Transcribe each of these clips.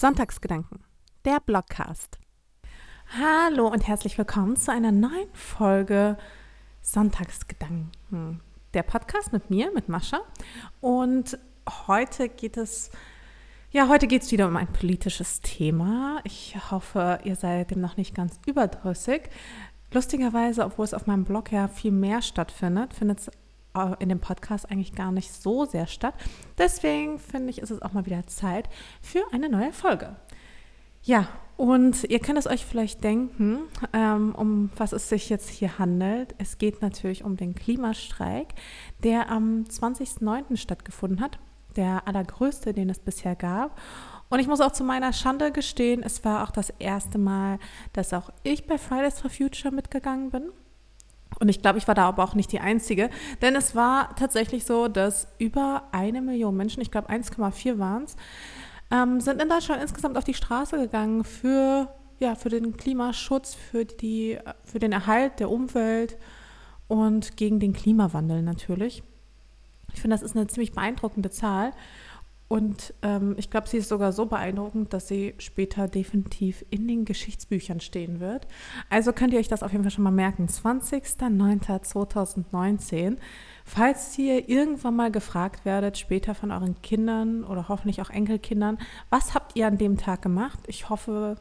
Sonntagsgedanken, der Blogcast. Hallo und herzlich willkommen zu einer neuen Folge Sonntagsgedanken, der Podcast mit mir, mit Mascha. Und heute geht es, ja, heute geht es wieder um ein politisches Thema. Ich hoffe, ihr seid dem noch nicht ganz überdrüssig. Lustigerweise, obwohl es auf meinem Blog ja viel mehr stattfindet, findet es in dem Podcast eigentlich gar nicht so sehr statt. Deswegen finde ich, ist es auch mal wieder Zeit für eine neue Folge. Ja, und ihr könnt es euch vielleicht denken, ähm, um was es sich jetzt hier handelt. Es geht natürlich um den Klimastreik, der am 20.09. stattgefunden hat, der allergrößte, den es bisher gab. Und ich muss auch zu meiner Schande gestehen, es war auch das erste Mal, dass auch ich bei Fridays for Future mitgegangen bin. Und ich glaube, ich war da aber auch nicht die Einzige, denn es war tatsächlich so, dass über eine Million Menschen, ich glaube 1,4 waren es, ähm, sind in Deutschland insgesamt auf die Straße gegangen für, ja, für den Klimaschutz, für, die, für den Erhalt der Umwelt und gegen den Klimawandel natürlich. Ich finde, das ist eine ziemlich beeindruckende Zahl. Und ähm, ich glaube, sie ist sogar so beeindruckend, dass sie später definitiv in den Geschichtsbüchern stehen wird. Also könnt ihr euch das auf jeden Fall schon mal merken. 20.09.2019. Falls ihr irgendwann mal gefragt werdet, später von euren Kindern oder hoffentlich auch Enkelkindern, was habt ihr an dem Tag gemacht? Ich hoffe,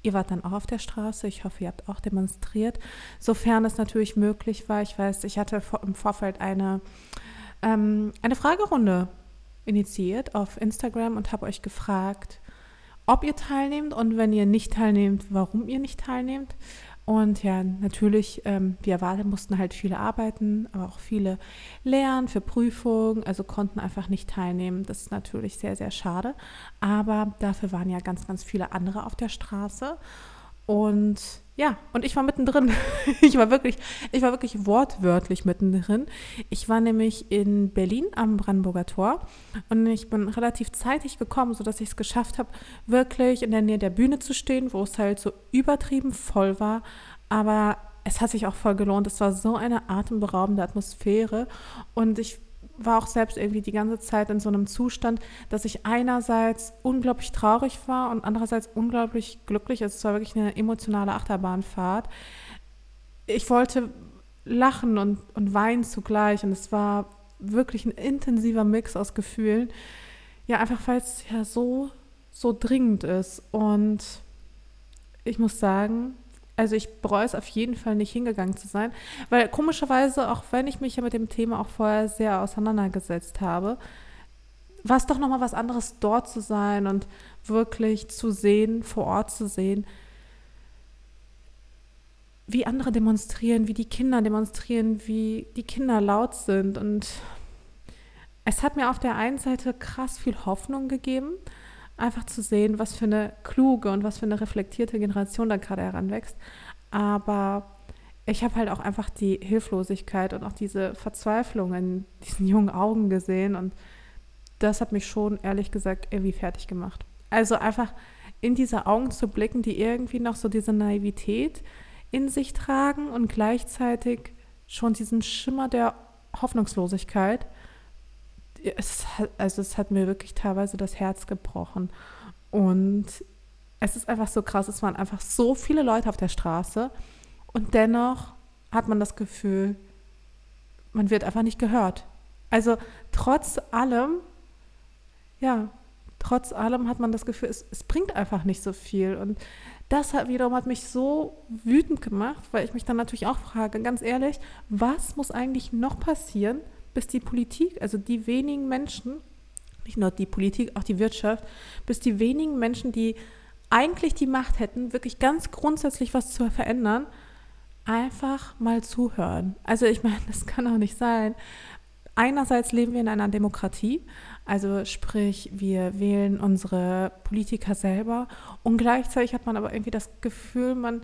ihr wart dann auch auf der Straße. Ich hoffe, ihr habt auch demonstriert, sofern es natürlich möglich war. Ich weiß, ich hatte im Vorfeld eine, ähm, eine Fragerunde initiiert auf Instagram und habe euch gefragt, ob ihr teilnehmt und wenn ihr nicht teilnehmt, warum ihr nicht teilnehmt. Und ja, natürlich, ähm, wie erwartet, mussten halt viele arbeiten, aber auch viele lernen für Prüfungen, also konnten einfach nicht teilnehmen. Das ist natürlich sehr, sehr schade. Aber dafür waren ja ganz, ganz viele andere auf der Straße. Und ja, und ich war mittendrin. ich war wirklich, ich war wirklich wortwörtlich mittendrin. Ich war nämlich in Berlin am Brandenburger Tor und ich bin relativ zeitig gekommen, sodass ich es geschafft habe, wirklich in der Nähe der Bühne zu stehen, wo es halt so übertrieben voll war. Aber es hat sich auch voll gelohnt. Es war so eine atemberaubende Atmosphäre und ich war auch selbst irgendwie die ganze Zeit in so einem Zustand, dass ich einerseits unglaublich traurig war und andererseits unglaublich glücklich. Es war wirklich eine emotionale Achterbahnfahrt. Ich wollte lachen und, und weinen zugleich und es war wirklich ein intensiver Mix aus Gefühlen. Ja, einfach weil es ja so, so dringend ist. Und ich muss sagen, also ich bereue es auf jeden Fall nicht hingegangen zu sein, weil komischerweise, auch wenn ich mich ja mit dem Thema auch vorher sehr auseinandergesetzt habe, war es doch nochmal was anderes, dort zu sein und wirklich zu sehen, vor Ort zu sehen, wie andere demonstrieren, wie die Kinder demonstrieren, wie die Kinder laut sind. Und es hat mir auf der einen Seite krass viel Hoffnung gegeben, einfach zu sehen, was für eine kluge und was für eine reflektierte Generation da gerade heranwächst. Aber ich habe halt auch einfach die Hilflosigkeit und auch diese Verzweiflung in diesen jungen Augen gesehen und das hat mich schon ehrlich gesagt irgendwie fertig gemacht. Also einfach in diese Augen zu blicken, die irgendwie noch so diese Naivität in sich tragen und gleichzeitig schon diesen Schimmer der Hoffnungslosigkeit es hat, also es hat mir wirklich teilweise das Herz gebrochen. Und es ist einfach so krass, es waren einfach so viele Leute auf der Straße und dennoch hat man das Gefühl, man wird einfach nicht gehört. Also trotz allem, ja, trotz allem hat man das Gefühl, es, es bringt einfach nicht so viel. Und das hat wiederum hat mich so wütend gemacht, weil ich mich dann natürlich auch frage, ganz ehrlich, was muss eigentlich noch passieren, bis die Politik, also die wenigen Menschen, nicht nur die Politik, auch die Wirtschaft, bis die wenigen Menschen, die eigentlich die Macht hätten, wirklich ganz grundsätzlich was zu verändern, einfach mal zuhören. Also ich meine, das kann doch nicht sein. Einerseits leben wir in einer Demokratie, also sprich, wir wählen unsere Politiker selber und gleichzeitig hat man aber irgendwie das Gefühl, man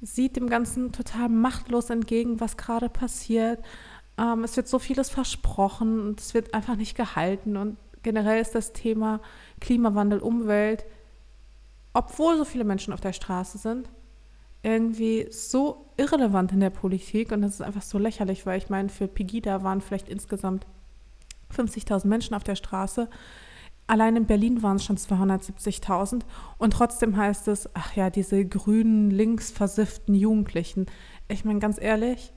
sieht dem Ganzen total machtlos entgegen, was gerade passiert. Ähm, es wird so vieles versprochen und es wird einfach nicht gehalten. Und generell ist das Thema Klimawandel, Umwelt, obwohl so viele Menschen auf der Straße sind, irgendwie so irrelevant in der Politik. Und das ist einfach so lächerlich, weil ich meine, für Pegida waren vielleicht insgesamt 50.000 Menschen auf der Straße. Allein in Berlin waren es schon 270.000 und trotzdem heißt es, ach ja, diese grünen, links versifften Jugendlichen. Ich meine, ganz ehrlich,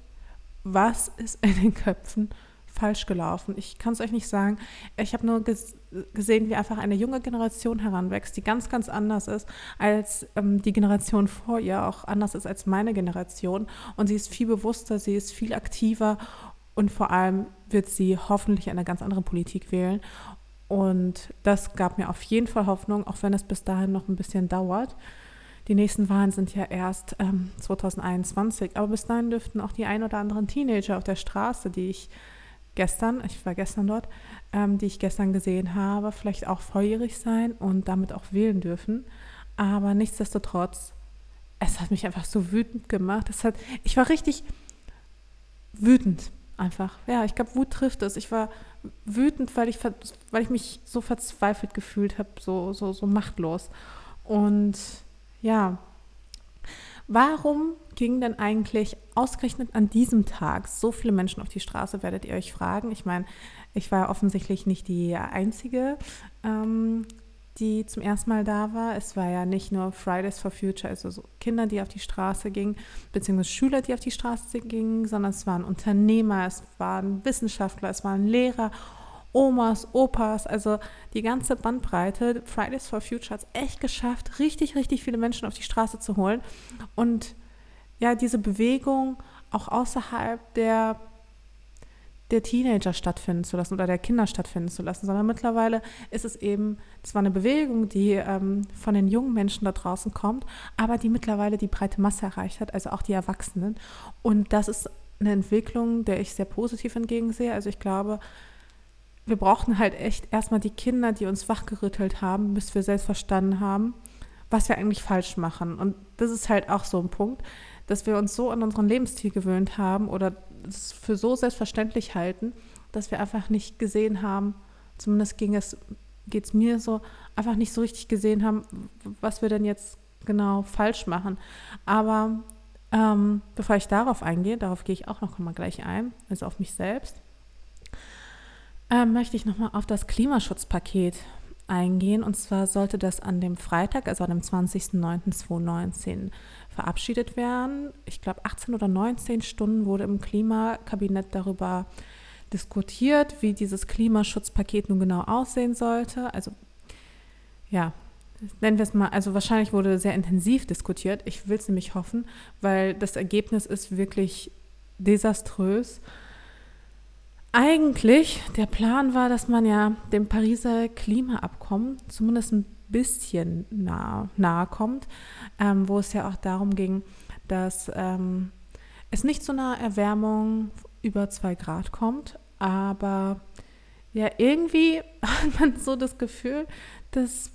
was ist in den Köpfen falsch gelaufen? Ich kann es euch nicht sagen. Ich habe nur ges gesehen, wie einfach eine junge Generation heranwächst, die ganz, ganz anders ist als ähm, die Generation vor ihr, auch anders ist als meine Generation. Und sie ist viel bewusster, sie ist viel aktiver und vor allem wird sie hoffentlich eine ganz andere Politik wählen. Und das gab mir auf jeden Fall Hoffnung, auch wenn es bis dahin noch ein bisschen dauert. Die nächsten Wahlen sind ja erst ähm, 2021, aber bis dahin dürften auch die ein oder anderen Teenager auf der Straße, die ich gestern, ich war gestern dort, ähm, die ich gestern gesehen habe, vielleicht auch volljährig sein und damit auch wählen dürfen. Aber nichtsdestotrotz, es hat mich einfach so wütend gemacht. Es hat, ich war richtig wütend einfach. Ja, ich glaube, Wut trifft es. Ich war wütend, weil ich, weil ich mich so verzweifelt gefühlt habe, so, so, so machtlos. Und ja, warum gingen denn eigentlich ausgerechnet an diesem Tag so viele Menschen auf die Straße, werdet ihr euch fragen. Ich meine, ich war offensichtlich nicht die Einzige, ähm, die zum ersten Mal da war. Es war ja nicht nur Fridays for Future, also so Kinder, die auf die Straße gingen, beziehungsweise Schüler, die auf die Straße gingen, sondern es waren Unternehmer, es waren Wissenschaftler, es waren Lehrer, Omas, Opas, also die ganze Bandbreite. Fridays for Future hat es echt geschafft, richtig, richtig viele Menschen auf die Straße zu holen und ja, diese Bewegung auch außerhalb der der Teenager stattfinden zu lassen oder der Kinder stattfinden zu lassen, sondern mittlerweile ist es eben, es war eine Bewegung, die ähm, von den jungen Menschen da draußen kommt, aber die mittlerweile die breite Masse erreicht hat, also auch die Erwachsenen. Und das ist eine Entwicklung, der ich sehr positiv entgegensehe. Also ich glaube, wir brauchten halt echt erstmal die Kinder, die uns wachgerüttelt haben, bis wir selbst verstanden haben, was wir eigentlich falsch machen. Und das ist halt auch so ein Punkt, dass wir uns so an unseren Lebensstil gewöhnt haben oder es für so selbstverständlich halten, dass wir einfach nicht gesehen haben, zumindest ging es, geht es mir so, einfach nicht so richtig gesehen haben, was wir denn jetzt genau falsch machen. Aber ähm, bevor ich darauf eingehe, darauf gehe ich auch noch mal gleich ein, also auf mich selbst, ähm, möchte ich nochmal auf das Klimaschutzpaket eingehen. Und zwar sollte das an dem Freitag, also an dem 20.09.2019, verabschiedet werden. Ich glaube, 18 oder 19 Stunden wurde im Klimakabinett darüber diskutiert, wie dieses Klimaschutzpaket nun genau aussehen sollte. Also ja, nennen wir es mal, also wahrscheinlich wurde sehr intensiv diskutiert. Ich will es nämlich hoffen, weil das Ergebnis ist wirklich desaströs. Eigentlich, der Plan war, dass man ja dem Pariser Klimaabkommen zumindest ein bisschen nahe, nahe kommt, ähm, wo es ja auch darum ging, dass ähm, es nicht zu einer Erwärmung über zwei Grad kommt, aber ja, irgendwie hat man so das Gefühl, dass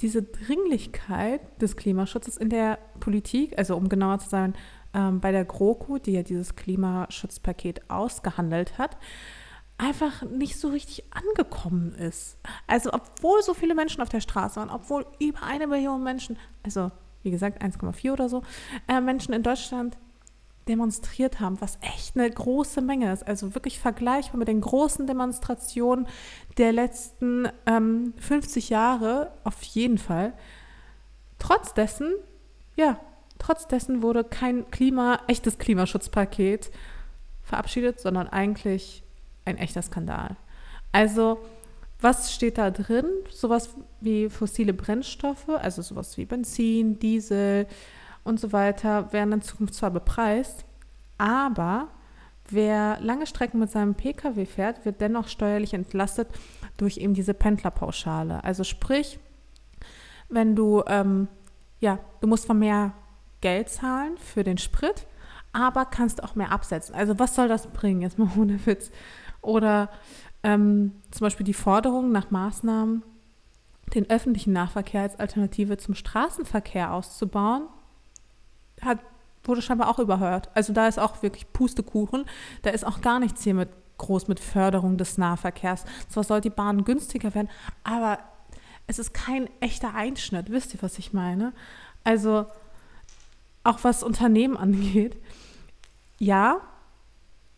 diese Dringlichkeit des Klimaschutzes in der Politik, also um genauer zu sein, ähm, bei der GroKo, die ja dieses Klimaschutzpaket ausgehandelt hat, einfach nicht so richtig angekommen ist. Also obwohl so viele Menschen auf der Straße waren, obwohl über eine Million Menschen, also wie gesagt 1,4 oder so, äh, Menschen in Deutschland demonstriert haben, was echt eine große Menge ist. Also wirklich vergleichbar mit den großen Demonstrationen der letzten ähm, 50 Jahre auf jeden Fall. Trotz dessen, ja, trotz dessen wurde kein Klima, echtes Klimaschutzpaket verabschiedet, sondern eigentlich ein echter Skandal. Also, was steht da drin? Sowas wie fossile Brennstoffe, also sowas wie Benzin, Diesel und so weiter, werden in Zukunft zwar bepreist, aber wer lange Strecken mit seinem Pkw fährt, wird dennoch steuerlich entlastet durch eben diese Pendlerpauschale. Also sprich, wenn du, ähm, ja, du musst von mehr Geld zahlen für den Sprit, aber kannst auch mehr absetzen. Also was soll das bringen? Jetzt mal ohne Witz. Oder ähm, zum Beispiel die Forderung nach Maßnahmen, den öffentlichen Nahverkehr als Alternative zum Straßenverkehr auszubauen, hat, wurde scheinbar auch überhört. Also da ist auch wirklich Pustekuchen. Da ist auch gar nichts hier mit groß mit Förderung des Nahverkehrs. Zwar soll die Bahn günstiger werden, aber es ist kein echter Einschnitt. Wisst ihr, was ich meine? Also auch was Unternehmen angeht. Ja,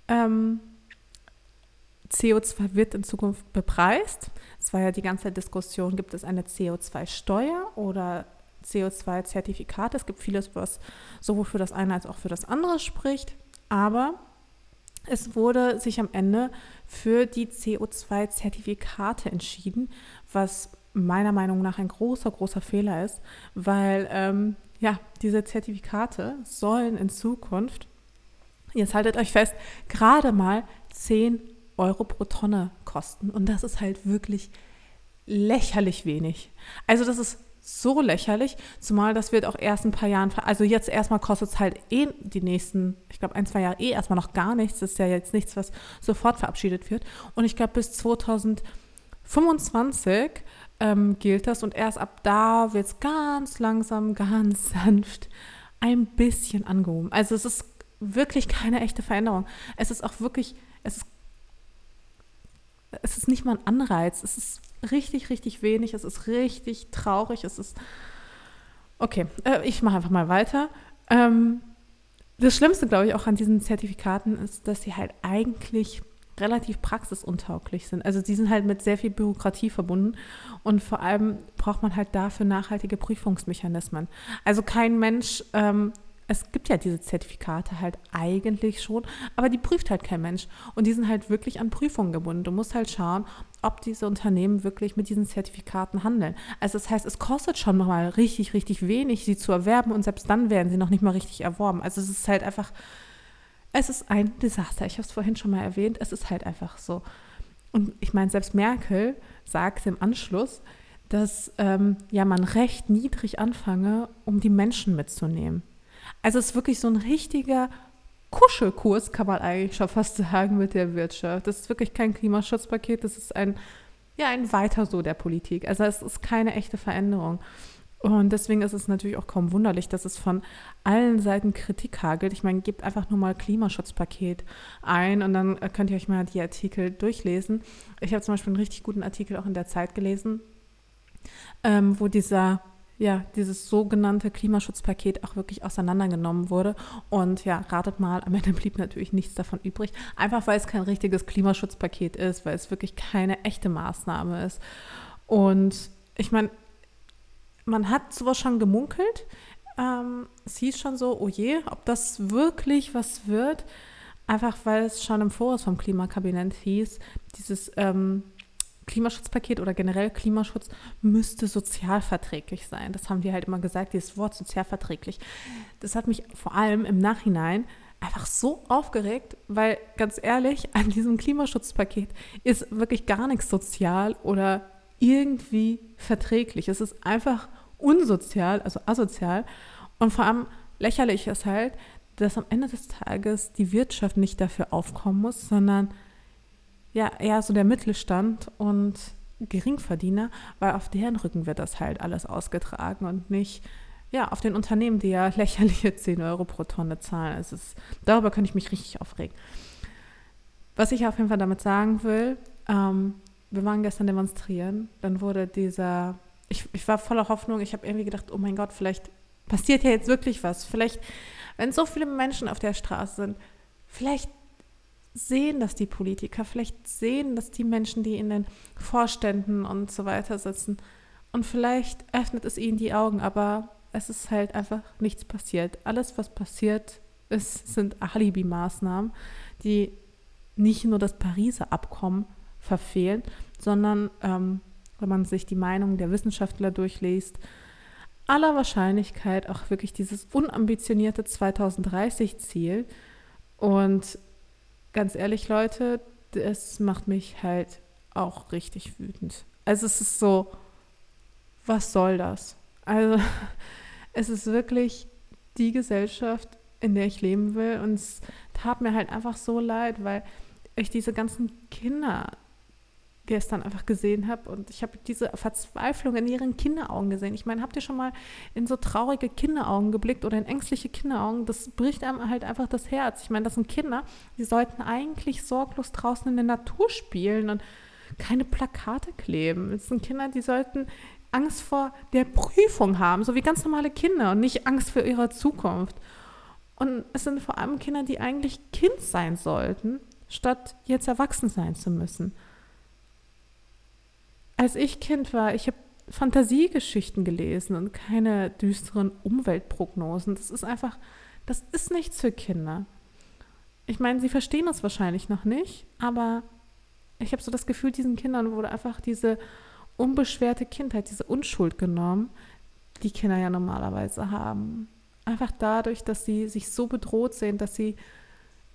ähm, CO2 wird in Zukunft bepreist, es war ja die ganze Diskussion, gibt es eine CO2-Steuer oder CO2-Zertifikate? Es gibt vieles, was sowohl für das eine als auch für das andere spricht. Aber es wurde sich am Ende für die CO2-Zertifikate entschieden, was meiner Meinung nach ein großer, großer Fehler ist, weil ähm, ja, diese Zertifikate sollen in Zukunft, jetzt haltet euch fest, gerade mal 10 Euro pro Tonne kosten. Und das ist halt wirklich lächerlich wenig. Also das ist so lächerlich, zumal das wird auch erst ein paar Jahren, also jetzt erstmal kostet es halt eh die nächsten, ich glaube ein, zwei Jahre eh erstmal noch gar nichts. Das ist ja jetzt nichts, was sofort verabschiedet wird. Und ich glaube bis 2025 ähm, gilt das und erst ab da wird es ganz langsam, ganz sanft ein bisschen angehoben. Also es ist wirklich keine echte Veränderung. Es ist auch wirklich, es ist, es ist nicht mal ein Anreiz. Es ist richtig, richtig wenig. Es ist richtig traurig. Es ist. Okay, äh, ich mache einfach mal weiter. Ähm, das Schlimmste, glaube ich, auch an diesen Zertifikaten ist, dass sie halt eigentlich relativ praxisuntauglich sind. Also die sind halt mit sehr viel Bürokratie verbunden und vor allem braucht man halt dafür nachhaltige Prüfungsmechanismen. Also kein Mensch ähm, es gibt ja diese Zertifikate halt eigentlich schon, aber die prüft halt kein Mensch. Und die sind halt wirklich an Prüfungen gebunden. Du musst halt schauen, ob diese Unternehmen wirklich mit diesen Zertifikaten handeln. Also das heißt, es kostet schon mal richtig, richtig wenig, sie zu erwerben und selbst dann werden sie noch nicht mal richtig erworben. Also es ist halt einfach, es ist ein Desaster. Ich habe es vorhin schon mal erwähnt, es ist halt einfach so. Und ich meine, selbst Merkel sagt im Anschluss, dass ähm, ja man recht niedrig anfange, um die Menschen mitzunehmen. Also es ist wirklich so ein richtiger Kuschelkurs, kann man eigentlich schon fast sagen, mit der Wirtschaft. Das ist wirklich kein Klimaschutzpaket, das ist ein, ja, ein Weiter so der Politik. Also es ist keine echte Veränderung. Und deswegen ist es natürlich auch kaum wunderlich, dass es von allen Seiten Kritik hagelt. Ich meine, gebt einfach nur mal Klimaschutzpaket ein und dann könnt ihr euch mal die Artikel durchlesen. Ich habe zum Beispiel einen richtig guten Artikel auch in der Zeit gelesen, ähm, wo dieser ja, dieses sogenannte Klimaschutzpaket auch wirklich auseinandergenommen wurde. Und ja, ratet mal, am Ende blieb natürlich nichts davon übrig. Einfach weil es kein richtiges Klimaschutzpaket ist, weil es wirklich keine echte Maßnahme ist. Und ich meine, man hat sowas schon gemunkelt. Ähm, es hieß schon so, oh je, ob das wirklich was wird. Einfach weil es schon im Voraus vom Klimakabinett hieß, dieses ähm, Klimaschutzpaket oder generell Klimaschutz müsste sozialverträglich sein. Das haben wir halt immer gesagt, dieses Wort sozialverträglich. Das hat mich vor allem im Nachhinein einfach so aufgeregt, weil ganz ehrlich, an diesem Klimaschutzpaket ist wirklich gar nichts sozial oder irgendwie verträglich. Es ist einfach unsozial, also asozial. Und vor allem lächerlich ist halt, dass am Ende des Tages die Wirtschaft nicht dafür aufkommen muss, sondern ja eher so der Mittelstand und Geringverdiener, weil auf deren Rücken wird das halt alles ausgetragen und nicht ja, auf den Unternehmen, die ja lächerliche 10 Euro pro Tonne zahlen. Es ist, darüber könnte ich mich richtig aufregen. Was ich auf jeden Fall damit sagen will, ähm, wir waren gestern demonstrieren, dann wurde dieser, ich, ich war voller Hoffnung, ich habe irgendwie gedacht, oh mein Gott, vielleicht passiert ja jetzt wirklich was. Vielleicht, wenn so viele Menschen auf der Straße sind, vielleicht sehen das die Politiker, vielleicht sehen das die Menschen, die in den Vorständen und so weiter sitzen. Und vielleicht öffnet es ihnen die Augen, aber es ist halt einfach nichts passiert. Alles, was passiert ist, sind Alibi-Maßnahmen, die nicht nur das Pariser Abkommen verfehlen, sondern, ähm, wenn man sich die Meinung der Wissenschaftler durchliest, aller Wahrscheinlichkeit auch wirklich dieses unambitionierte 2030-Ziel und ganz ehrlich, Leute, das macht mich halt auch richtig wütend. Also es ist so, was soll das? Also es ist wirklich die Gesellschaft, in der ich leben will und es tat mir halt einfach so leid, weil ich diese ganzen Kinder gestern einfach gesehen habe und ich habe diese Verzweiflung in ihren Kinderaugen gesehen. Ich meine, habt ihr schon mal in so traurige Kinderaugen geblickt oder in ängstliche Kinderaugen? Das bricht einem halt einfach das Herz. Ich meine, das sind Kinder, die sollten eigentlich sorglos draußen in der Natur spielen und keine Plakate kleben. Es sind Kinder, die sollten Angst vor der Prüfung haben, so wie ganz normale Kinder und nicht Angst für ihre Zukunft. Und es sind vor allem Kinder, die eigentlich Kind sein sollten, statt jetzt erwachsen sein zu müssen. Als ich Kind war, ich habe Fantasiegeschichten gelesen und keine düsteren Umweltprognosen. Das ist einfach, das ist nichts für Kinder. Ich meine, sie verstehen das wahrscheinlich noch nicht, aber ich habe so das Gefühl, diesen Kindern wurde einfach diese unbeschwerte Kindheit, diese Unschuld genommen, die Kinder ja normalerweise haben. Einfach dadurch, dass sie sich so bedroht sehen, dass sie,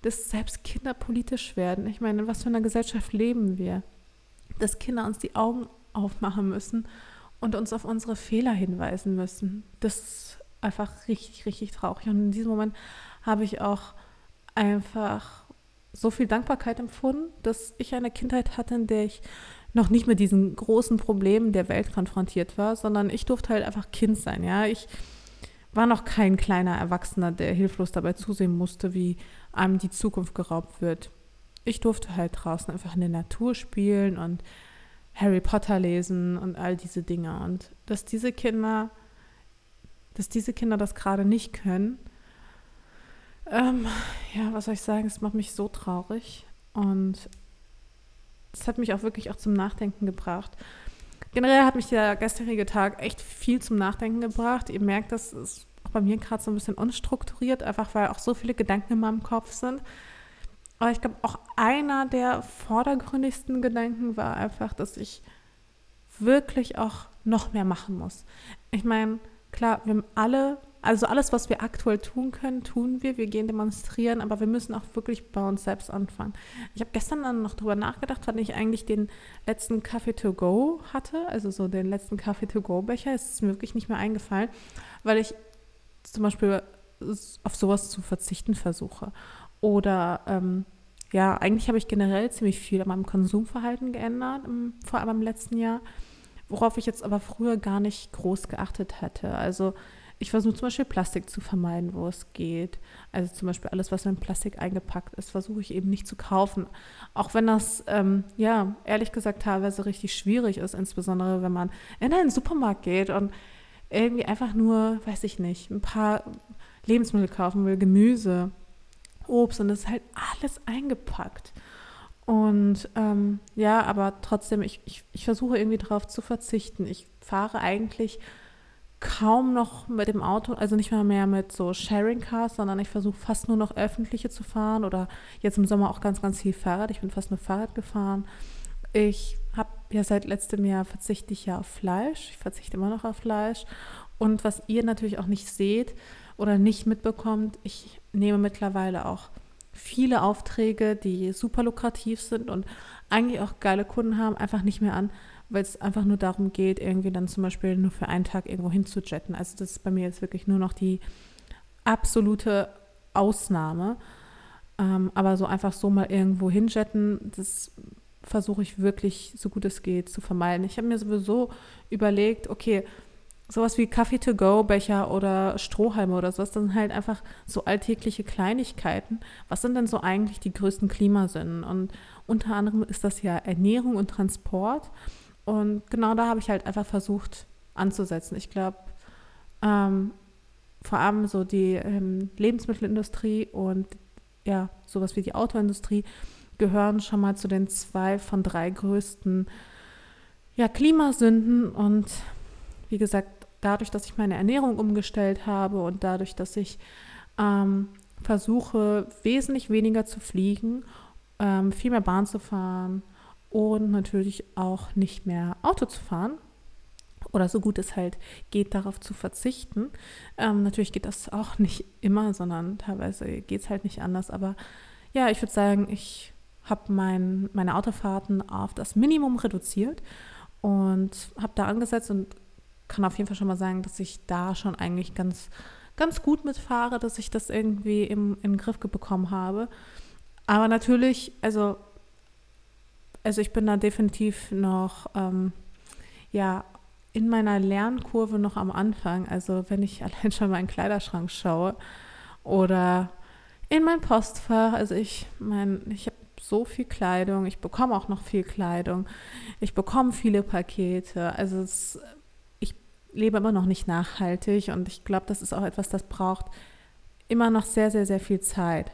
dass selbst Kinder politisch werden. Ich meine, in was für einer Gesellschaft leben wir? Dass Kinder uns die Augen aufmachen müssen und uns auf unsere Fehler hinweisen müssen. Das ist einfach richtig, richtig traurig. Und in diesem Moment habe ich auch einfach so viel Dankbarkeit empfunden, dass ich eine Kindheit hatte, in der ich noch nicht mit diesen großen Problemen der Welt konfrontiert war, sondern ich durfte halt einfach Kind sein. Ja, ich war noch kein kleiner Erwachsener, der hilflos dabei zusehen musste, wie einem die Zukunft geraubt wird. Ich durfte halt draußen einfach in der Natur spielen und Harry Potter lesen und all diese Dinge. Und dass diese Kinder, dass diese Kinder das gerade nicht können, ähm, ja, was soll ich sagen, es macht mich so traurig. Und es hat mich auch wirklich auch zum Nachdenken gebracht. Generell hat mich der gestrige Tag echt viel zum Nachdenken gebracht. Ihr merkt, das ist auch bei mir gerade so ein bisschen unstrukturiert, einfach weil auch so viele Gedanken in meinem Kopf sind. Aber ich glaube, auch einer der vordergründigsten Gedanken war einfach, dass ich wirklich auch noch mehr machen muss. Ich meine, klar, wir haben alle, also alles, was wir aktuell tun können, tun wir. Wir gehen demonstrieren, aber wir müssen auch wirklich bei uns selbst anfangen. Ich habe gestern dann noch darüber nachgedacht, wann ich eigentlich den letzten Kaffee to go hatte, also so den letzten Kaffee to go Becher. Es ist mir wirklich nicht mehr eingefallen, weil ich zum Beispiel auf sowas zu verzichten versuche. Oder ähm, ja, eigentlich habe ich generell ziemlich viel an meinem Konsumverhalten geändert, vor allem im letzten Jahr, worauf ich jetzt aber früher gar nicht groß geachtet hätte. Also ich versuche zum Beispiel Plastik zu vermeiden, wo es geht. Also zum Beispiel alles, was in Plastik eingepackt ist, versuche ich eben nicht zu kaufen. Auch wenn das, ähm, ja, ehrlich gesagt teilweise richtig schwierig ist, insbesondere wenn man in einen Supermarkt geht und irgendwie einfach nur, weiß ich nicht, ein paar Lebensmittel kaufen will, Gemüse Obst und es ist halt alles eingepackt. Und ähm, ja, aber trotzdem, ich, ich, ich versuche irgendwie darauf zu verzichten. Ich fahre eigentlich kaum noch mit dem Auto, also nicht mal mehr mit so Sharing Cars, sondern ich versuche fast nur noch öffentliche zu fahren oder jetzt im Sommer auch ganz, ganz viel Fahrrad. Ich bin fast nur Fahrrad gefahren. Ich habe ja seit letztem Jahr verzichte ich ja auf Fleisch. Ich verzichte immer noch auf Fleisch. Und was ihr natürlich auch nicht seht, oder nicht mitbekommt, ich nehme mittlerweile auch viele Aufträge, die super lukrativ sind und eigentlich auch geile Kunden haben, einfach nicht mehr an, weil es einfach nur darum geht, irgendwie dann zum Beispiel nur für einen Tag irgendwo hinzujetten. Also das ist bei mir jetzt wirklich nur noch die absolute Ausnahme. Ähm, aber so einfach so mal irgendwo hinjetten, das versuche ich wirklich, so gut es geht, zu vermeiden. Ich habe mir sowieso überlegt, okay, sowas wie Kaffee-to-go-Becher oder Strohhalme oder sowas, das sind halt einfach so alltägliche Kleinigkeiten. Was sind denn so eigentlich die größten Klimasünden? Und unter anderem ist das ja Ernährung und Transport. Und genau da habe ich halt einfach versucht anzusetzen. Ich glaube, ähm, vor allem so die ähm, Lebensmittelindustrie und ja, sowas wie die Autoindustrie gehören schon mal zu den zwei von drei größten ja, Klimasünden und wie gesagt, dadurch, dass ich meine Ernährung umgestellt habe und dadurch, dass ich ähm, versuche, wesentlich weniger zu fliegen, ähm, viel mehr Bahn zu fahren und natürlich auch nicht mehr Auto zu fahren oder so gut es halt geht, darauf zu verzichten. Ähm, natürlich geht das auch nicht immer, sondern teilweise geht es halt nicht anders. Aber ja, ich würde sagen, ich habe mein, meine Autofahrten auf das Minimum reduziert und habe da angesetzt und kann auf jeden Fall schon mal sagen, dass ich da schon eigentlich ganz, ganz gut mitfahre, dass ich das irgendwie im, in den Griff bekommen habe. Aber natürlich, also, also ich bin da definitiv noch, ähm, ja, in meiner Lernkurve noch am Anfang. Also wenn ich allein schon meinen Kleiderschrank schaue oder in mein Postfach, also ich mein, ich habe so viel Kleidung, ich bekomme auch noch viel Kleidung, ich bekomme viele Pakete. Also es lebe immer noch nicht nachhaltig und ich glaube, das ist auch etwas, das braucht immer noch sehr, sehr, sehr viel Zeit.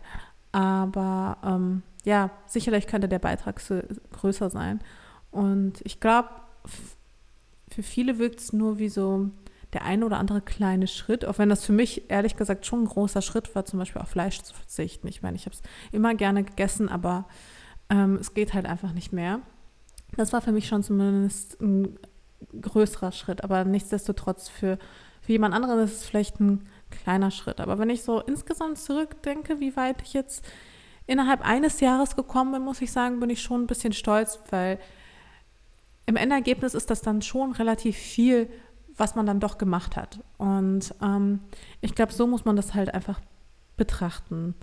Aber ähm, ja, sicherlich könnte der Beitrag so größer sein. Und ich glaube, für viele wirkt es nur wie so der eine oder andere kleine Schritt, auch wenn das für mich ehrlich gesagt schon ein großer Schritt war, zum Beispiel auf Fleisch zu verzichten. Ich meine, ich habe es immer gerne gegessen, aber ähm, es geht halt einfach nicht mehr. Das war für mich schon zumindest ein größerer Schritt, aber nichtsdestotrotz für, für jemand anderen ist es vielleicht ein kleiner Schritt. Aber wenn ich so insgesamt zurückdenke, wie weit ich jetzt innerhalb eines Jahres gekommen bin, muss ich sagen, bin ich schon ein bisschen stolz, weil im Endergebnis ist das dann schon relativ viel, was man dann doch gemacht hat. Und ähm, ich glaube, so muss man das halt einfach betrachten.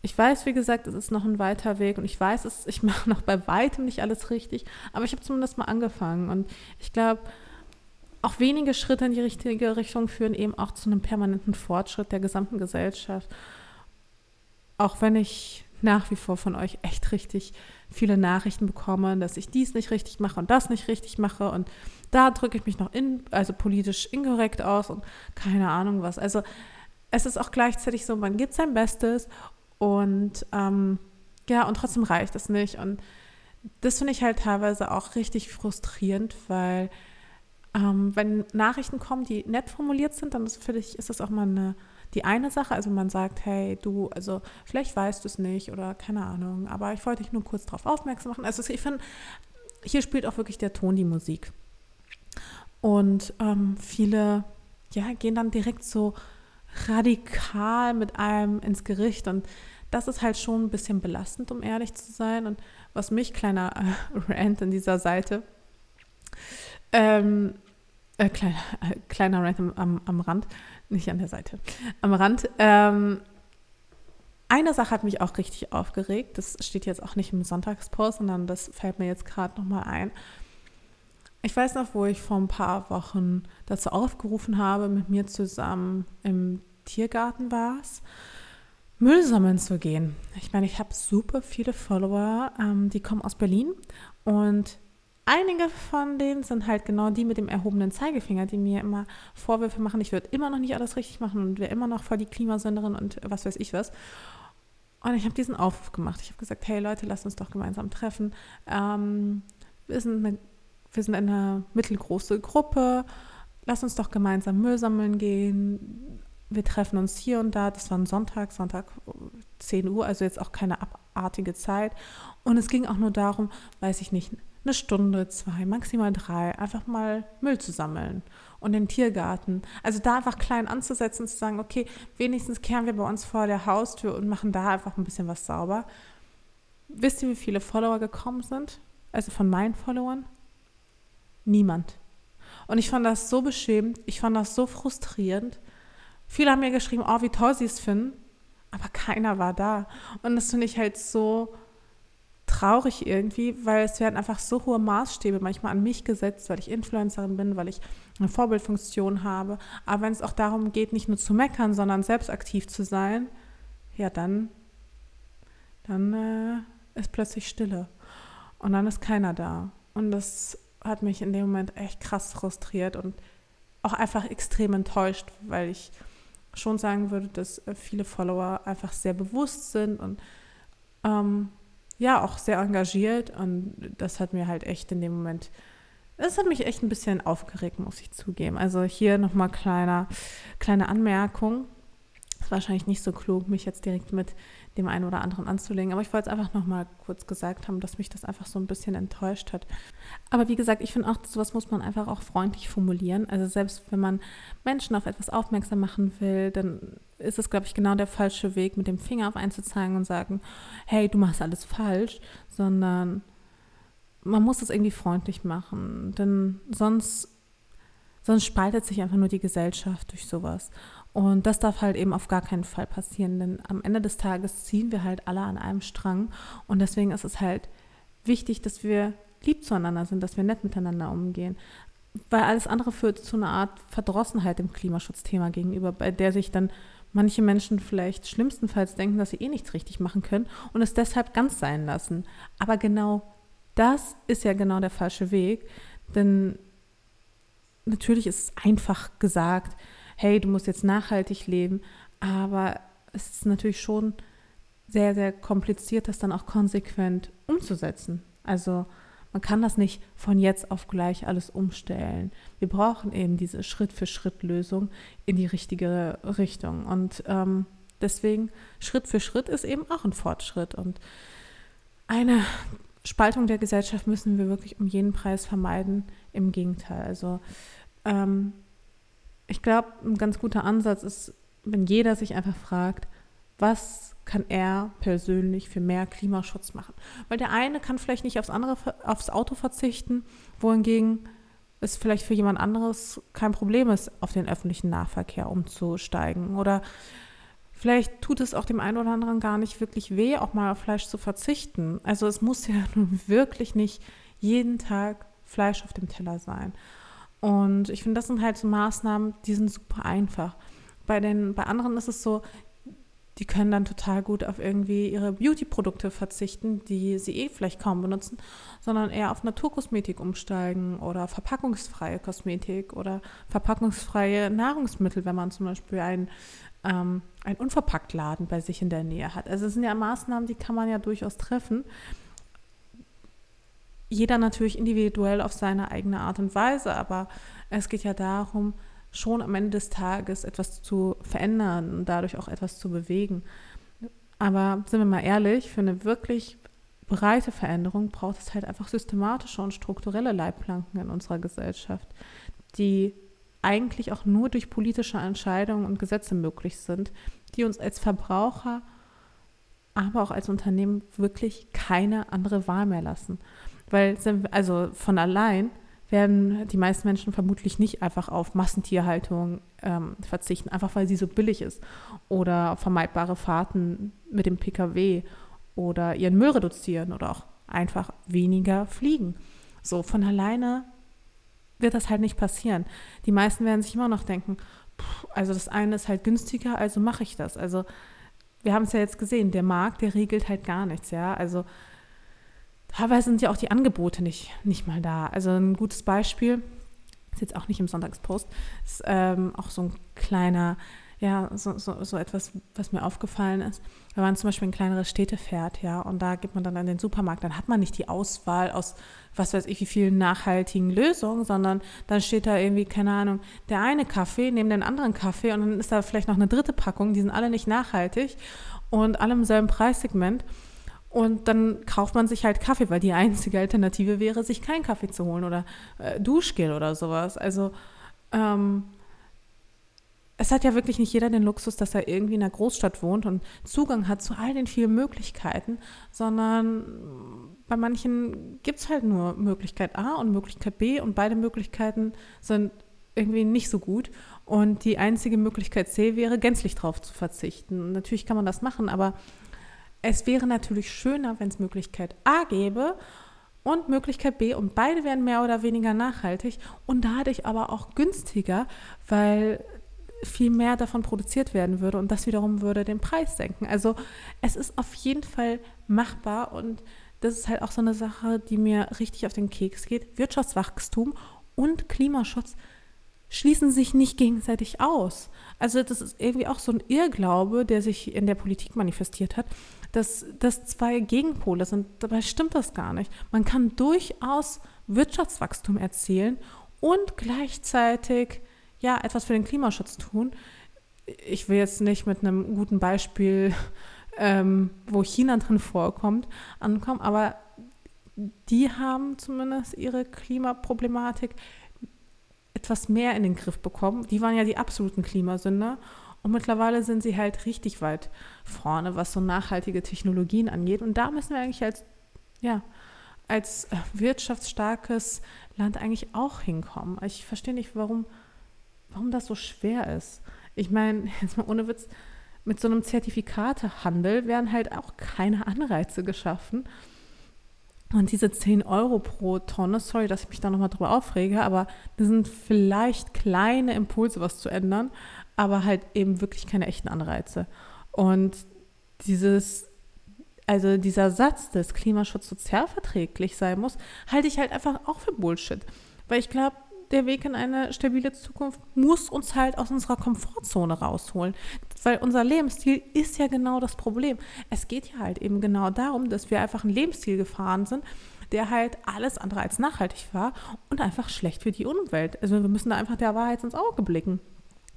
Ich weiß, wie gesagt, es ist noch ein weiter Weg und ich weiß, es, ich mache noch bei weitem nicht alles richtig, aber ich habe zumindest mal angefangen. Und ich glaube, auch wenige Schritte in die richtige Richtung führen eben auch zu einem permanenten Fortschritt der gesamten Gesellschaft. Auch wenn ich nach wie vor von euch echt richtig viele Nachrichten bekomme, dass ich dies nicht richtig mache und das nicht richtig mache und da drücke ich mich noch in, also politisch inkorrekt aus und keine Ahnung was. Also es ist auch gleichzeitig so, man gibt sein Bestes und ähm, ja, und trotzdem reicht es nicht. Und das finde ich halt teilweise auch richtig frustrierend, weil ähm, wenn Nachrichten kommen, die nett formuliert sind, dann ist, finde ich, ist das auch mal eine die eine Sache, also man sagt, hey, du, also vielleicht weißt du es nicht oder keine Ahnung, aber ich wollte dich nur kurz darauf aufmerksam machen. Also ich finde, hier spielt auch wirklich der Ton die Musik. Und ähm, viele, ja, gehen dann direkt so radikal mit einem ins Gericht und das ist halt schon ein bisschen belastend, um ehrlich zu sein. Und was mich, kleiner äh, Rant in dieser Seite, ähm, äh, kleiner, äh, kleiner Rant am, am Rand, nicht an der Seite, am Rand. Ähm, eine Sache hat mich auch richtig aufgeregt. Das steht jetzt auch nicht im Sonntagspost, sondern das fällt mir jetzt gerade nochmal ein. Ich weiß noch, wo ich vor ein paar Wochen dazu aufgerufen habe, mit mir zusammen im Tiergarten war es, Müll sammeln zu gehen. Ich meine, ich habe super viele Follower, ähm, die kommen aus Berlin und einige von denen sind halt genau die mit dem erhobenen Zeigefinger, die mir immer Vorwürfe machen, ich würde immer noch nicht alles richtig machen und wäre immer noch voll die Klimasünderin und was weiß ich was. Und ich habe diesen Aufruf gemacht. Ich habe gesagt, hey Leute, lasst uns doch gemeinsam treffen. Ähm, wir, sind eine, wir sind eine mittelgroße Gruppe. Lasst uns doch gemeinsam Müll sammeln gehen. Wir treffen uns hier und da. Das war ein Sonntag, Sonntag 10 Uhr, also jetzt auch keine abartige Zeit. Und es ging auch nur darum, weiß ich nicht, eine Stunde, zwei, maximal drei, einfach mal Müll zu sammeln und den Tiergarten. Also da einfach klein anzusetzen und zu sagen, okay, wenigstens kehren wir bei uns vor der Haustür und machen da einfach ein bisschen was sauber. Wisst ihr, wie viele Follower gekommen sind? Also von meinen Followern? Niemand. Und ich fand das so beschämend, ich fand das so frustrierend. Viele haben mir geschrieben, oh, wie toll sie es finden, aber keiner war da. Und das finde ich halt so traurig irgendwie, weil es werden einfach so hohe Maßstäbe manchmal an mich gesetzt, weil ich Influencerin bin, weil ich eine Vorbildfunktion habe. Aber wenn es auch darum geht, nicht nur zu meckern, sondern selbst aktiv zu sein, ja, dann, dann äh, ist plötzlich Stille. Und dann ist keiner da. Und das hat mich in dem Moment echt krass frustriert und auch einfach extrem enttäuscht, weil ich schon sagen würde, dass äh, viele Follower einfach sehr bewusst sind und ähm, ja auch sehr engagiert und das hat mir halt echt in dem Moment, das hat mich echt ein bisschen aufgeregt, muss ich zugeben. Also hier nochmal kleine Anmerkung. Ist wahrscheinlich nicht so klug, mich jetzt direkt mit dem einen oder anderen anzulegen. Aber ich wollte es einfach nochmal kurz gesagt haben, dass mich das einfach so ein bisschen enttäuscht hat. Aber wie gesagt, ich finde auch, sowas muss man einfach auch freundlich formulieren. Also selbst wenn man Menschen auf etwas aufmerksam machen will, dann ist es, glaube ich, genau der falsche Weg, mit dem Finger auf einen zu zeigen und sagen, hey, du machst alles falsch, sondern man muss es irgendwie freundlich machen. Denn sonst sonst spaltet sich einfach nur die Gesellschaft durch sowas. Und das darf halt eben auf gar keinen Fall passieren, denn am Ende des Tages ziehen wir halt alle an einem Strang und deswegen ist es halt wichtig, dass wir lieb zueinander sind, dass wir nett miteinander umgehen. Weil alles andere führt zu einer Art Verdrossenheit dem Klimaschutzthema gegenüber, bei der sich dann manche Menschen vielleicht schlimmstenfalls denken, dass sie eh nichts richtig machen können und es deshalb ganz sein lassen. Aber genau das ist ja genau der falsche Weg, denn natürlich ist es einfach gesagt, hey, du musst jetzt nachhaltig leben, aber es ist natürlich schon sehr, sehr kompliziert, das dann auch konsequent umzusetzen. Also Man kann das nicht von jetzt auf gleich alles umstellen. Wir brauchen eben diese Schritt-für-Schritt-Lösung in die richtige Richtung. Und ähm, deswegen Schritt für Schritt ist eben auch ein Fortschritt. Und eine Spaltung der Gesellschaft müssen wir wirklich um jeden Preis vermeiden. Im Gegenteil. Also ähm, ich glaube, ein ganz guter Ansatz ist, wenn jeder sich einfach fragt, was kann er persönlich für mehr Klimaschutz machen? Weil der eine kann vielleicht nicht aufs andere, aufs Auto verzichten, wohingegen es vielleicht für jemand anderes kein Problem ist, auf den öffentlichen Nahverkehr umzusteigen. Oder vielleicht tut es auch dem einen oder anderen gar nicht wirklich weh, auch mal auf Fleisch zu verzichten. Also es muss ja nun wirklich nicht jeden Tag Fleisch auf dem Teller sein. Und ich finde, das sind halt so Maßnahmen, die sind super einfach. Bei, den, bei anderen ist es so, die können dann total gut auf irgendwie ihre Beauty-Produkte verzichten, die sie eh vielleicht kaum benutzen, sondern eher auf Naturkosmetik umsteigen oder verpackungsfreie Kosmetik oder verpackungsfreie Nahrungsmittel, wenn man zum Beispiel ein, ähm, ein Unverpacktladen bei sich in der Nähe hat. Also es sind ja Maßnahmen, die kann man ja durchaus treffen. Jeder natürlich individuell auf seine eigene Art und Weise, aber es geht ja darum, schon am Ende des Tages etwas zu verändern und dadurch auch etwas zu bewegen. Aber sind wir mal ehrlich, für eine wirklich breite Veränderung braucht es halt einfach systematische und strukturelle Leitplanken in unserer Gesellschaft, die eigentlich auch nur durch politische Entscheidungen und Gesetze möglich sind, die uns als Verbraucher, aber auch als Unternehmen wirklich keine andere Wahl mehr lassen. Weil, also von allein werden die meisten Menschen vermutlich nicht einfach auf Massentierhaltung ähm, verzichten, einfach weil sie so billig ist oder vermeidbare Fahrten mit dem Pkw oder ihren Müll reduzieren oder auch einfach weniger fliegen. So von alleine wird das halt nicht passieren. Die meisten werden sich immer noch denken, pff, also das eine ist halt günstiger, also mache ich das. Also wir haben es ja jetzt gesehen, der Markt, der regelt halt gar nichts, ja. Also teilweise sind ja auch die Angebote nicht, nicht mal da. Also ein gutes Beispiel, ist jetzt auch nicht im Sonntagspost, ist ähm, auch so ein kleiner, ja, so, so, so etwas, was mir aufgefallen ist. Wenn man zum Beispiel ein kleineres Städte fährt, ja, und da geht man dann an den Supermarkt, dann hat man nicht die Auswahl aus, was weiß ich, wie vielen nachhaltigen Lösungen, sondern dann steht da irgendwie, keine Ahnung, der eine Kaffee neben den anderen Kaffee und dann ist da vielleicht noch eine dritte Packung, die sind alle nicht nachhaltig und alle im selben Preissegment. Und dann kauft man sich halt Kaffee, weil die einzige Alternative wäre, sich keinen Kaffee zu holen oder äh, Duschgel oder sowas. Also ähm, es hat ja wirklich nicht jeder den Luxus, dass er irgendwie in einer Großstadt wohnt und Zugang hat zu all den vielen Möglichkeiten, sondern bei manchen gibt es halt nur Möglichkeit A und Möglichkeit B und beide Möglichkeiten sind irgendwie nicht so gut. Und die einzige Möglichkeit C wäre, gänzlich drauf zu verzichten. natürlich kann man das machen, aber es wäre natürlich schöner, wenn es Möglichkeit A gäbe und Möglichkeit B und beide wären mehr oder weniger nachhaltig und dadurch aber auch günstiger, weil viel mehr davon produziert werden würde und das wiederum würde den Preis senken. Also es ist auf jeden Fall machbar und das ist halt auch so eine Sache, die mir richtig auf den Keks geht. Wirtschaftswachstum und Klimaschutz schließen sich nicht gegenseitig aus. Also das ist irgendwie auch so ein Irrglaube, der sich in der Politik manifestiert hat, dass das zwei Gegenpole sind. Dabei stimmt das gar nicht. Man kann durchaus Wirtschaftswachstum erzielen und gleichzeitig ja etwas für den Klimaschutz tun. Ich will jetzt nicht mit einem guten Beispiel, ähm, wo China drin vorkommt, ankommen, aber die haben zumindest ihre Klimaproblematik etwas mehr in den Griff bekommen. Die waren ja die absoluten Klimasünder und mittlerweile sind sie halt richtig weit vorne, was so nachhaltige Technologien angeht. Und da müssen wir eigentlich als, ja, als äh, wirtschaftsstarkes Land eigentlich auch hinkommen. Ich verstehe nicht, warum, warum das so schwer ist. Ich meine, jetzt mal ohne Witz, mit so einem Zertifikatehandel werden halt auch keine Anreize geschaffen. Und diese 10 Euro pro Tonne, sorry, dass ich mich da nochmal drüber aufrege, aber das sind vielleicht kleine Impulse, was zu ändern aber halt eben wirklich keine echten Anreize. Und dieses, also dieser Satz, dass Klimaschutz sozialverträglich sein muss, halte ich halt einfach auch für Bullshit. Weil ich glaube, der Weg in eine stabile Zukunft muss uns halt aus unserer Komfortzone rausholen. Weil unser Lebensstil ist ja genau das Problem. Es geht ja halt eben genau darum, dass wir einfach einen Lebensstil gefahren sind, der halt alles andere als nachhaltig war und einfach schlecht für die Umwelt. Also wir müssen da einfach der Wahrheit ins Auge blicken.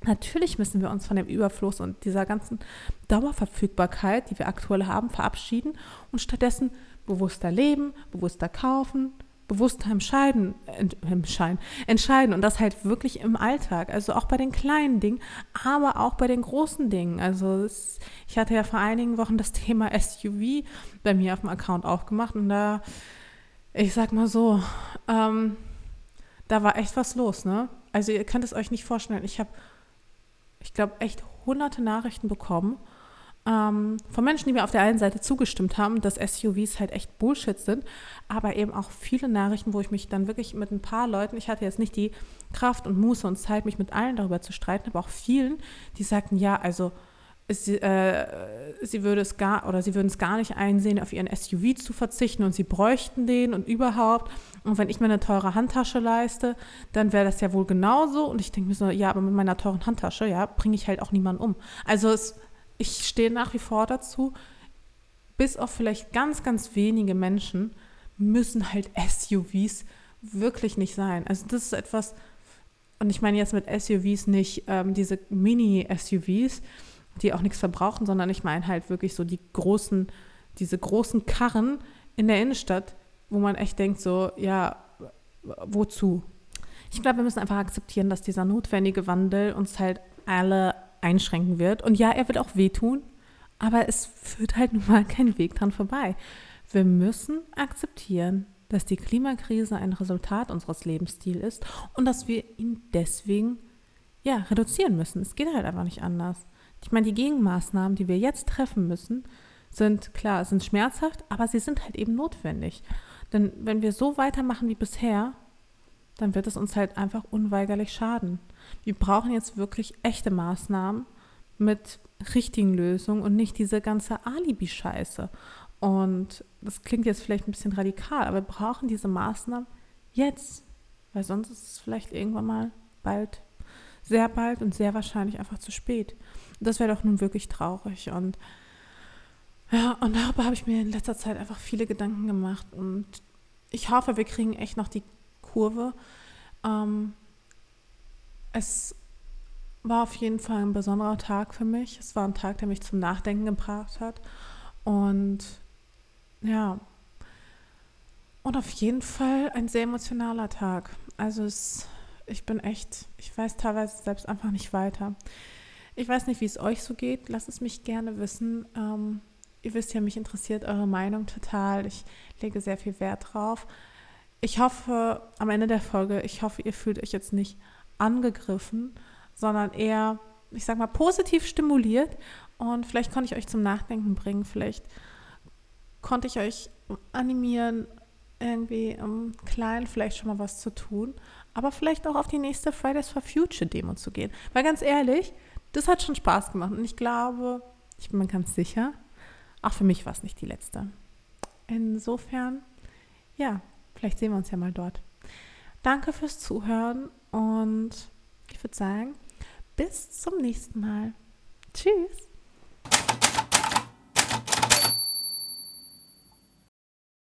Natürlich müssen wir uns von dem Überfluss und dieser ganzen Dauerverfügbarkeit, die wir aktuell haben, verabschieden und stattdessen bewusster leben, bewusster kaufen, bewusster entscheiden, entscheiden, entscheiden und das halt wirklich im Alltag, also auch bei den kleinen Dingen, aber auch bei den großen Dingen. Also es, ich hatte ja vor einigen Wochen das Thema SUV bei mir auf dem Account aufgemacht und da, ich sag mal so, ähm, da war echt was los, ne? Also ihr könnt es euch nicht vorstellen. Ich habe ich glaube, echt hunderte Nachrichten bekommen ähm, von Menschen, die mir auf der einen Seite zugestimmt haben, dass SUVs halt echt Bullshit sind, aber eben auch viele Nachrichten, wo ich mich dann wirklich mit ein paar Leuten, ich hatte jetzt nicht die Kraft und Muße und Zeit, mich mit allen darüber zu streiten, aber auch vielen, die sagten, ja, also sie, äh, sie würde es gar oder sie würden es gar nicht einsehen, auf ihren SUV zu verzichten und sie bräuchten den und überhaupt. Und wenn ich mir eine teure Handtasche leiste, dann wäre das ja wohl genauso. Und ich denke mir so, ja, aber mit meiner teuren Handtasche, ja, bringe ich halt auch niemanden um. Also es, ich stehe nach wie vor dazu, bis auf vielleicht ganz, ganz wenige Menschen müssen halt SUVs wirklich nicht sein. Also das ist etwas, und ich meine jetzt mit SUVs nicht ähm, diese Mini-SUVs, die auch nichts verbrauchen, sondern ich meine halt wirklich so die großen, diese großen Karren in der Innenstadt, wo man echt denkt, so, ja, wozu? Ich glaube, wir müssen einfach akzeptieren, dass dieser notwendige Wandel uns halt alle einschränken wird. Und ja, er wird auch wehtun, aber es führt halt nun mal kein Weg dran vorbei. Wir müssen akzeptieren, dass die Klimakrise ein Resultat unseres Lebensstils ist und dass wir ihn deswegen ja, reduzieren müssen. Es geht halt einfach nicht anders. Ich meine, die Gegenmaßnahmen, die wir jetzt treffen müssen, sind klar, sind schmerzhaft, aber sie sind halt eben notwendig. Denn wenn wir so weitermachen wie bisher, dann wird es uns halt einfach unweigerlich schaden. Wir brauchen jetzt wirklich echte Maßnahmen mit richtigen Lösungen und nicht diese ganze Alibi-Scheiße. Und das klingt jetzt vielleicht ein bisschen radikal, aber wir brauchen diese Maßnahmen jetzt, weil sonst ist es vielleicht irgendwann mal bald, sehr bald und sehr wahrscheinlich einfach zu spät. Das wäre doch nun wirklich traurig. Und ja, und darüber habe ich mir in letzter Zeit einfach viele Gedanken gemacht. Und ich hoffe, wir kriegen echt noch die Kurve. Ähm, es war auf jeden Fall ein besonderer Tag für mich. Es war ein Tag, der mich zum Nachdenken gebracht hat. Und ja, und auf jeden Fall ein sehr emotionaler Tag. Also es, ich bin echt, ich weiß teilweise selbst einfach nicht weiter. Ich weiß nicht, wie es euch so geht. Lasst es mich gerne wissen. Ähm, ihr wisst ja, mich interessiert eure Meinung total. Ich lege sehr viel Wert drauf. Ich hoffe, am Ende der Folge, ich hoffe, ihr fühlt euch jetzt nicht angegriffen, sondern eher, ich sag mal, positiv stimuliert. Und vielleicht konnte ich euch zum Nachdenken bringen. Vielleicht konnte ich euch animieren, irgendwie im Kleinen vielleicht schon mal was zu tun. Aber vielleicht auch auf die nächste Fridays for Future Demo zu gehen. Weil ganz ehrlich, das hat schon Spaß gemacht. Und ich glaube, ich bin mir ganz sicher, auch für mich war es nicht die letzte. Insofern, ja, vielleicht sehen wir uns ja mal dort. Danke fürs Zuhören und ich würde sagen, bis zum nächsten Mal. Tschüss.